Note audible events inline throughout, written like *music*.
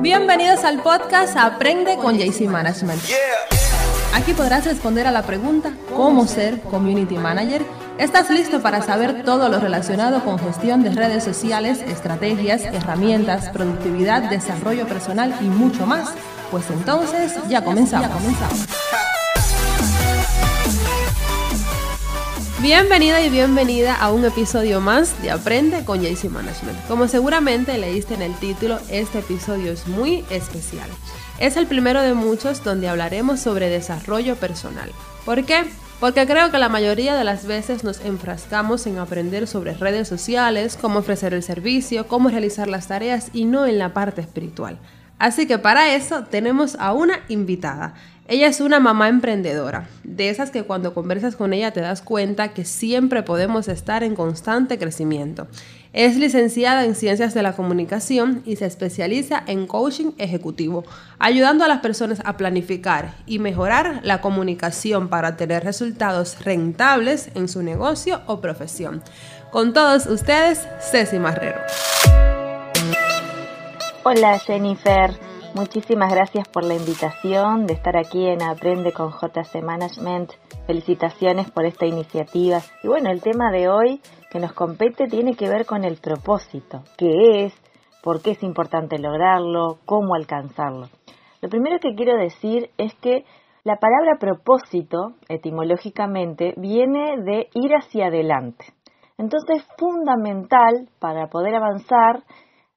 Bienvenidos al podcast Aprende con JC Management. Aquí podrás responder a la pregunta ¿Cómo ser Community Manager? ¿Estás listo para saber todo lo relacionado con gestión de redes sociales, estrategias, herramientas, productividad, desarrollo personal y mucho más? Pues entonces ya comenzamos. Bienvenida y bienvenida a un episodio más de Aprende con JC Management. Como seguramente leíste en el título, este episodio es muy especial. Es el primero de muchos donde hablaremos sobre desarrollo personal. ¿Por qué? Porque creo que la mayoría de las veces nos enfrascamos en aprender sobre redes sociales, cómo ofrecer el servicio, cómo realizar las tareas y no en la parte espiritual. Así que para eso tenemos a una invitada. Ella es una mamá emprendedora, de esas que cuando conversas con ella te das cuenta que siempre podemos estar en constante crecimiento. Es licenciada en Ciencias de la Comunicación y se especializa en coaching ejecutivo, ayudando a las personas a planificar y mejorar la comunicación para tener resultados rentables en su negocio o profesión. Con todos ustedes, Ceci Marrero. Hola Jennifer, muchísimas gracias por la invitación de estar aquí en Aprende con JC Management. Felicitaciones por esta iniciativa. Y bueno, el tema de hoy que nos compete tiene que ver con el propósito. ¿Qué es? ¿Por qué es importante lograrlo? ¿Cómo alcanzarlo? Lo primero que quiero decir es que la palabra propósito, etimológicamente, viene de ir hacia adelante. Entonces es fundamental para poder avanzar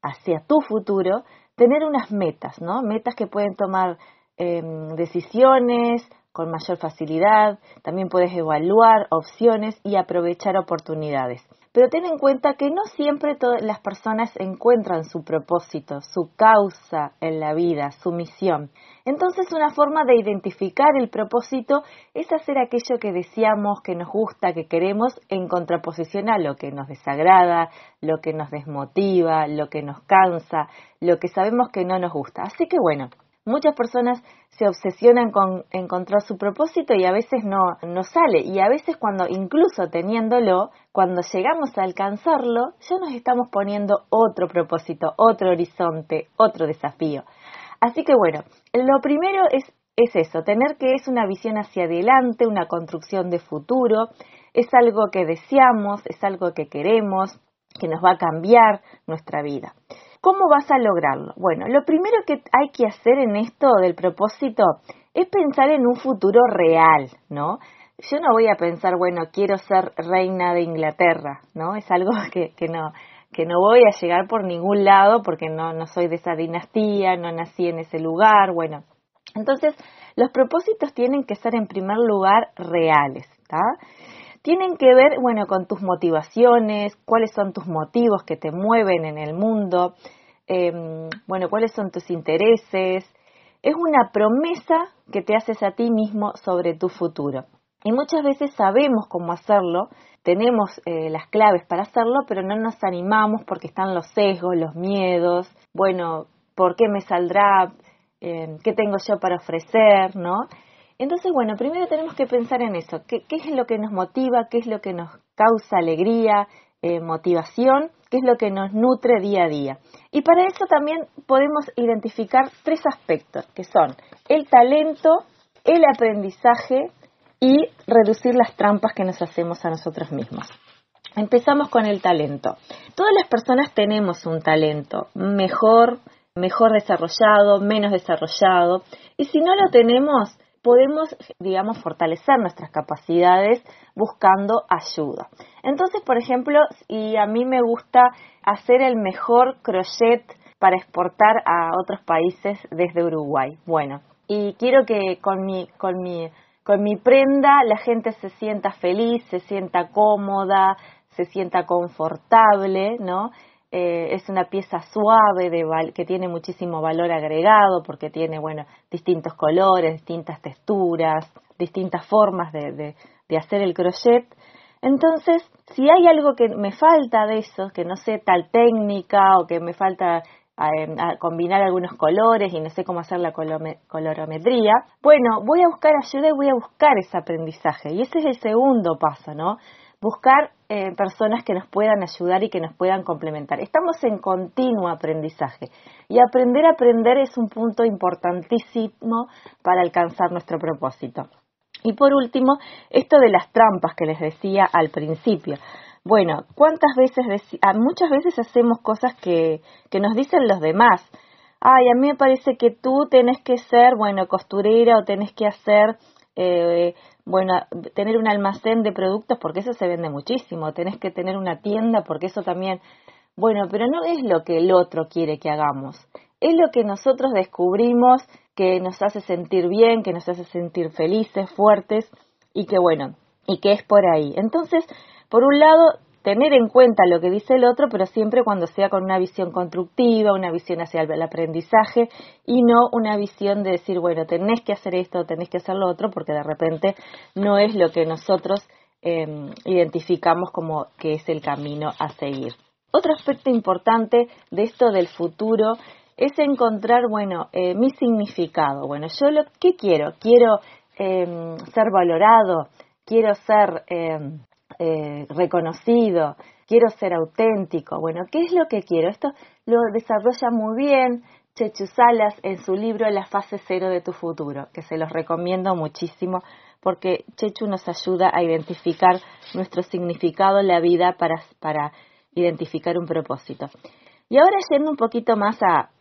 hacia tu futuro, tener unas metas, ¿no? Metas que pueden tomar em, decisiones con mayor facilidad, también puedes evaluar opciones y aprovechar oportunidades. Pero ten en cuenta que no siempre todas las personas encuentran su propósito, su causa en la vida, su misión. Entonces una forma de identificar el propósito es hacer aquello que deseamos, que nos gusta, que queremos, en contraposición a lo que nos desagrada, lo que nos desmotiva, lo que nos cansa, lo que sabemos que no nos gusta. Así que bueno, Muchas personas se obsesionan con encontrar su propósito y a veces no, no sale. Y a veces cuando, incluso teniéndolo, cuando llegamos a alcanzarlo, ya nos estamos poniendo otro propósito, otro horizonte, otro desafío. Así que bueno, lo primero es, es eso, tener que es una visión hacia adelante, una construcción de futuro, es algo que deseamos, es algo que queremos, que nos va a cambiar nuestra vida. ¿Cómo vas a lograrlo? Bueno, lo primero que hay que hacer en esto del propósito es pensar en un futuro real, ¿no? Yo no voy a pensar, bueno, quiero ser reina de Inglaterra, ¿no? Es algo *laughs* que, que no que no voy a llegar por ningún lado porque no, no soy de esa dinastía, no nací en ese lugar, bueno. Entonces, los propósitos tienen que ser en primer lugar reales, ¿está? tienen que ver, bueno, con tus motivaciones, cuáles son tus motivos que te mueven en el mundo, em, bueno, cuáles son tus intereses. Es una promesa que te haces a ti mismo sobre tu futuro. Y muchas veces sabemos cómo hacerlo, tenemos eh, las claves para hacerlo, pero no nos animamos porque están los sesgos, los miedos, bueno, ¿por qué me saldrá? Eh, ¿Qué tengo yo para ofrecer? ¿No? Entonces, bueno, primero tenemos que pensar en eso, qué, es lo que nos motiva, qué es lo que nos causa alegría, eh, motivación, qué es lo que nos nutre día a día. Y para eso también podemos identificar tres aspectos, que son el talento, el aprendizaje y reducir las trampas que nos hacemos a nosotros mismos. Empezamos con el talento. Todas las personas tenemos un talento, mejor, mejor desarrollado, menos desarrollado, y si no lo tenemos, podemos, digamos, fortalecer nuestras capacidades buscando ayuda. Entonces, por ejemplo, si a mí me gusta hacer el mejor crochet para exportar a otros países desde Uruguay, bueno, y quiero que con mi, con mi, con mi prenda la gente se sienta feliz, se sienta cómoda, se sienta confortable, ¿no? Eh, es una pieza suave de que tiene muchísimo valor agregado porque tiene bueno distintos colores, distintas texturas, distintas formas de, de, hacer el crochet. Entonces, si hay algo que me falta de eso, que no sé tal técnica o que me falta combinar algunos colores y no sé cómo hacer la colorometría, bueno, voy a buscar ayuda y voy a buscar ese aprendizaje. Y ese es el segundo paso, ¿no? Buscar eh, personas que nos puedan ayudar y que nos puedan complementar. Estamos en continuo aprendizaje y aprender a aprender es un punto importantísimo para alcanzar nuestro propósito. Y por último, esto de las trampas que les decía al principio. Bueno, ¿cuántas veces, muchas veces hacemos cosas que, que nos dicen los demás? Ay, a mí me parece que tú tenés que ser, bueno, costurera o tenés que hacer, eh, bueno, tener un almacén de productos porque eso se vende muchísimo, tenés que tener una tienda porque eso también, bueno, pero no es lo que el otro quiere que hagamos, es lo que nosotros descubrimos que nos hace sentir bien, que nos hace sentir felices, fuertes y que bueno, y que es por ahí. Entonces, por un lado, tener en cuenta lo que dice el otro, pero siempre cuando sea con una visión constructiva, una visión hacia el aprendizaje y no una visión de decir, bueno, tenés que hacer esto, tenés que hacer lo otro, porque de repente no es lo que nosotros em, identificamos como que es el camino a seguir. Otro aspecto importante de esto del futuro es encontrar, bueno, eh, mi significado. Bueno, yo lo que quiero, quiero em, ser valorado, quiero ser em, eh, reconocido, quiero ser auténtico. Bueno, ¿qué es lo que quiero? Esto lo desarrolla muy bien Chechu Salas en su libro La fase cero de tu futuro, que se los recomiendo muchísimo porque Chechu nos ayuda a identificar nuestro significado en la vida para, para identificar un propósito. Y ahora yendo un poquito más a,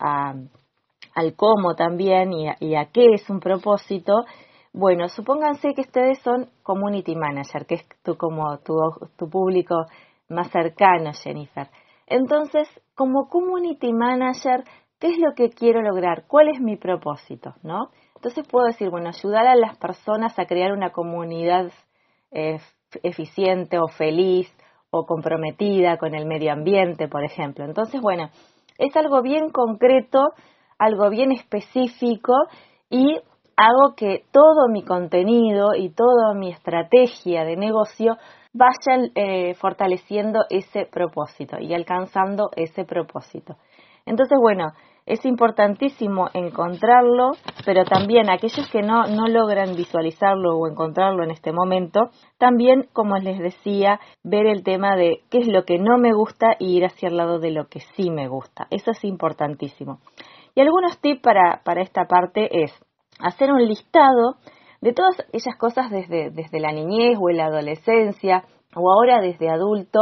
al cómo también y y a qué es un propósito, bueno, supónganse que ustedes son community manager, que es tu, como tu, tu público más cercano, Jennifer. Entonces, como community manager, ¿qué es lo que quiero lograr? ¿Cuál es mi propósito? ¿No? Entonces puedo decir, bueno, ayudar a las personas a crear una comunidad eh, eficiente o feliz o comprometida con el medio ambiente, por ejemplo. Entonces, bueno, es algo bien concreto, algo bien específico y hago que todo mi contenido y toda mi estrategia de negocio vayan eh, fortaleciendo ese propósito y alcanzando ese propósito. Entonces, bueno, es importantísimo encontrarlo, pero también aquellos que no, no logran visualizarlo o encontrarlo en este momento, también, como les decía, ver el tema de qué es lo que no me gusta y ir hacia el lado de lo que sí me gusta. Eso es importantísimo. Y algunos tips para, para esta parte es, hacer un listado de todas esas cosas desde, desde la niñez o la adolescencia o ahora desde adulto,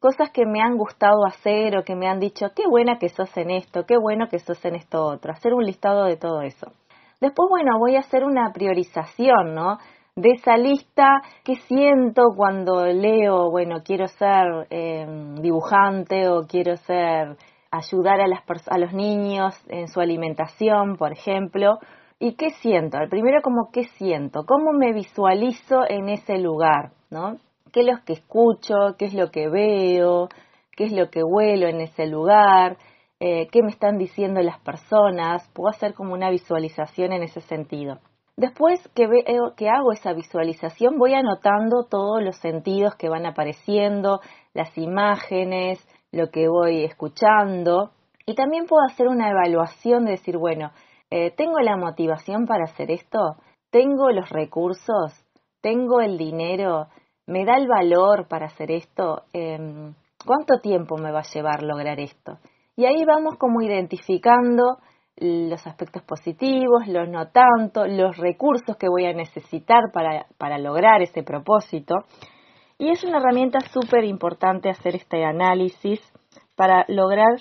cosas que me han gustado hacer o que me han dicho, qué buena que sos en esto, qué bueno que sos en esto otro, hacer un listado de todo eso. Después, bueno, voy a hacer una priorización, ¿no? De esa lista, qué siento cuando leo, bueno, quiero ser em, dibujante o quiero ser, ayudar a, las, a los niños en su alimentación, por ejemplo, ¿Y qué siento? El primero como qué siento, cómo me visualizo en ese lugar, ¿no? ¿Qué es lo que escucho? ¿Qué es lo que veo? ¿Qué es lo que huelo en ese lugar? Eh, ¿Qué me están diciendo las personas? Puedo hacer como una visualización en ese sentido. Después que, veo, que hago esa visualización, voy anotando todos los sentidos que van apareciendo, las imágenes, lo que voy escuchando. Y también puedo hacer una evaluación de decir, bueno, eh, ¿tengo la motivación para hacer esto? ¿Tengo los recursos? ¿Tengo el dinero? ¿Me da el valor para hacer esto? Em, ¿Cuánto tiempo me va a llevar lograr esto? Y ahí vamos como identificando los aspectos positivos, los no tanto, los recursos que voy a necesitar para, para lograr ese propósito. Y es una herramienta súper importante hacer este análisis para lograr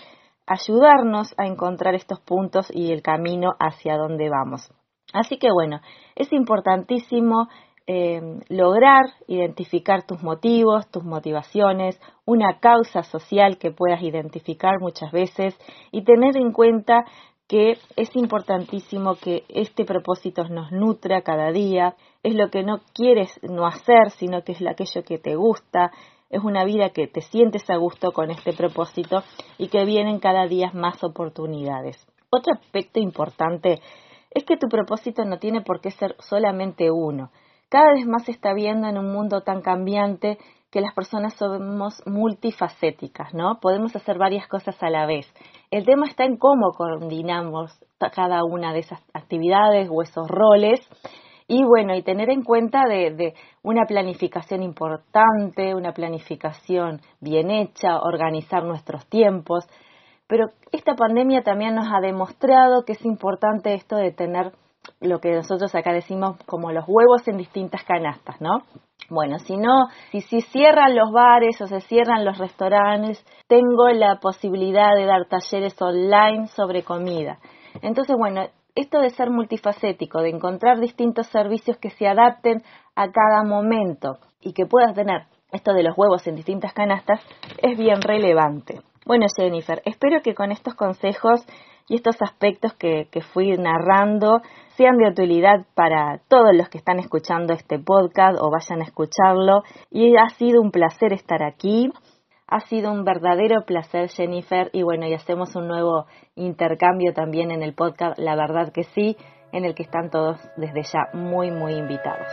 ayudarnos a encontrar estos puntos y el camino hacia dónde vamos. Así que bueno, es importantísimo eh, lograr identificar tus motivos, tus motivaciones, una causa social que puedas identificar muchas veces y tener en cuenta que es importantísimo que este propósito nos nutra cada día, es lo que no quieres no hacer, sino que es aquello que te gusta, es una vida que te sientes a gusto con este propósito y que vienen cada día más oportunidades. Otro aspecto importante es que tu propósito no tiene por qué ser solamente uno. Cada vez más se está viendo en un mundo tan cambiante que las personas somos multifacéticas, ¿no? Podemos hacer varias cosas a la vez. El tema está en cómo coordinamos cada una de esas actividades o esos roles y bueno, y tener en cuenta de, de, una planificación importante, una planificación bien hecha, organizar nuestros tiempos. Pero esta pandemia también nos ha demostrado que es importante esto de tener lo que nosotros acá decimos como los huevos en distintas canastas, ¿no? Bueno, si no, si, si cierran los bares o se cierran los restaurantes, tengo la posibilidad de dar talleres online sobre comida. Entonces, bueno, esto de ser multifacético, de encontrar distintos servicios que se adapten a cada momento y que puedas tener esto de los huevos en distintas canastas, es bien relevante. Bueno, Jennifer, espero que con estos consejos y estos aspectos que, que, fui narrando sean de utilidad para todos los que están escuchando este podcast o vayan a escucharlo. Y ha sido un placer estar aquí. Ha sido un verdadero placer, Jennifer. Y bueno, y hacemos un nuevo intercambio también en el podcast, la verdad que sí, en el que están todos desde ya muy, muy invitados.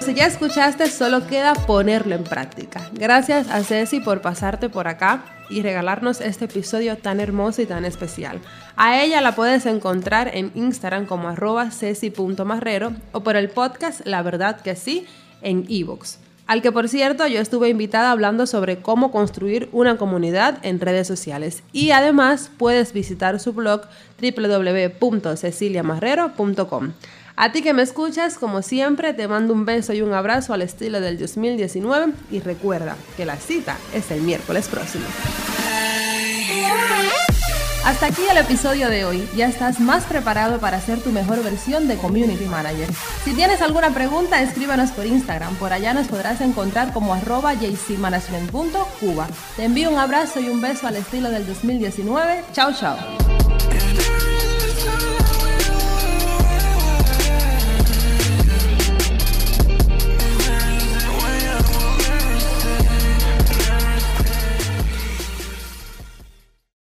Si ya escuchaste, solo queda ponerlo en práctica. Gracias a Ceci por pasarte por acá y regalarnos este episodio tan hermoso y tan especial. A ella la puedes encontrar en Instagram como arroba ceci.marrero o por el podcast La Verdad que sí en ebooks. Al que por cierto yo estuve invitada hablando sobre cómo construir una comunidad en redes sociales y además puedes visitar su blog www.ceciliamarrero.com. A ti que me escuchas, como siempre, te mando un beso y un abrazo al estilo del 2019 y recuerda que la cita es el miércoles próximo. Hasta aquí el episodio de hoy. Ya estás más preparado para ser tu mejor versión de Community Manager. Si tienes alguna pregunta, escríbanos por Instagram. Por allá nos podrás encontrar como arroba jcmanagement.cuba. Te envío un abrazo y un beso al estilo del 2019. Chao, chao.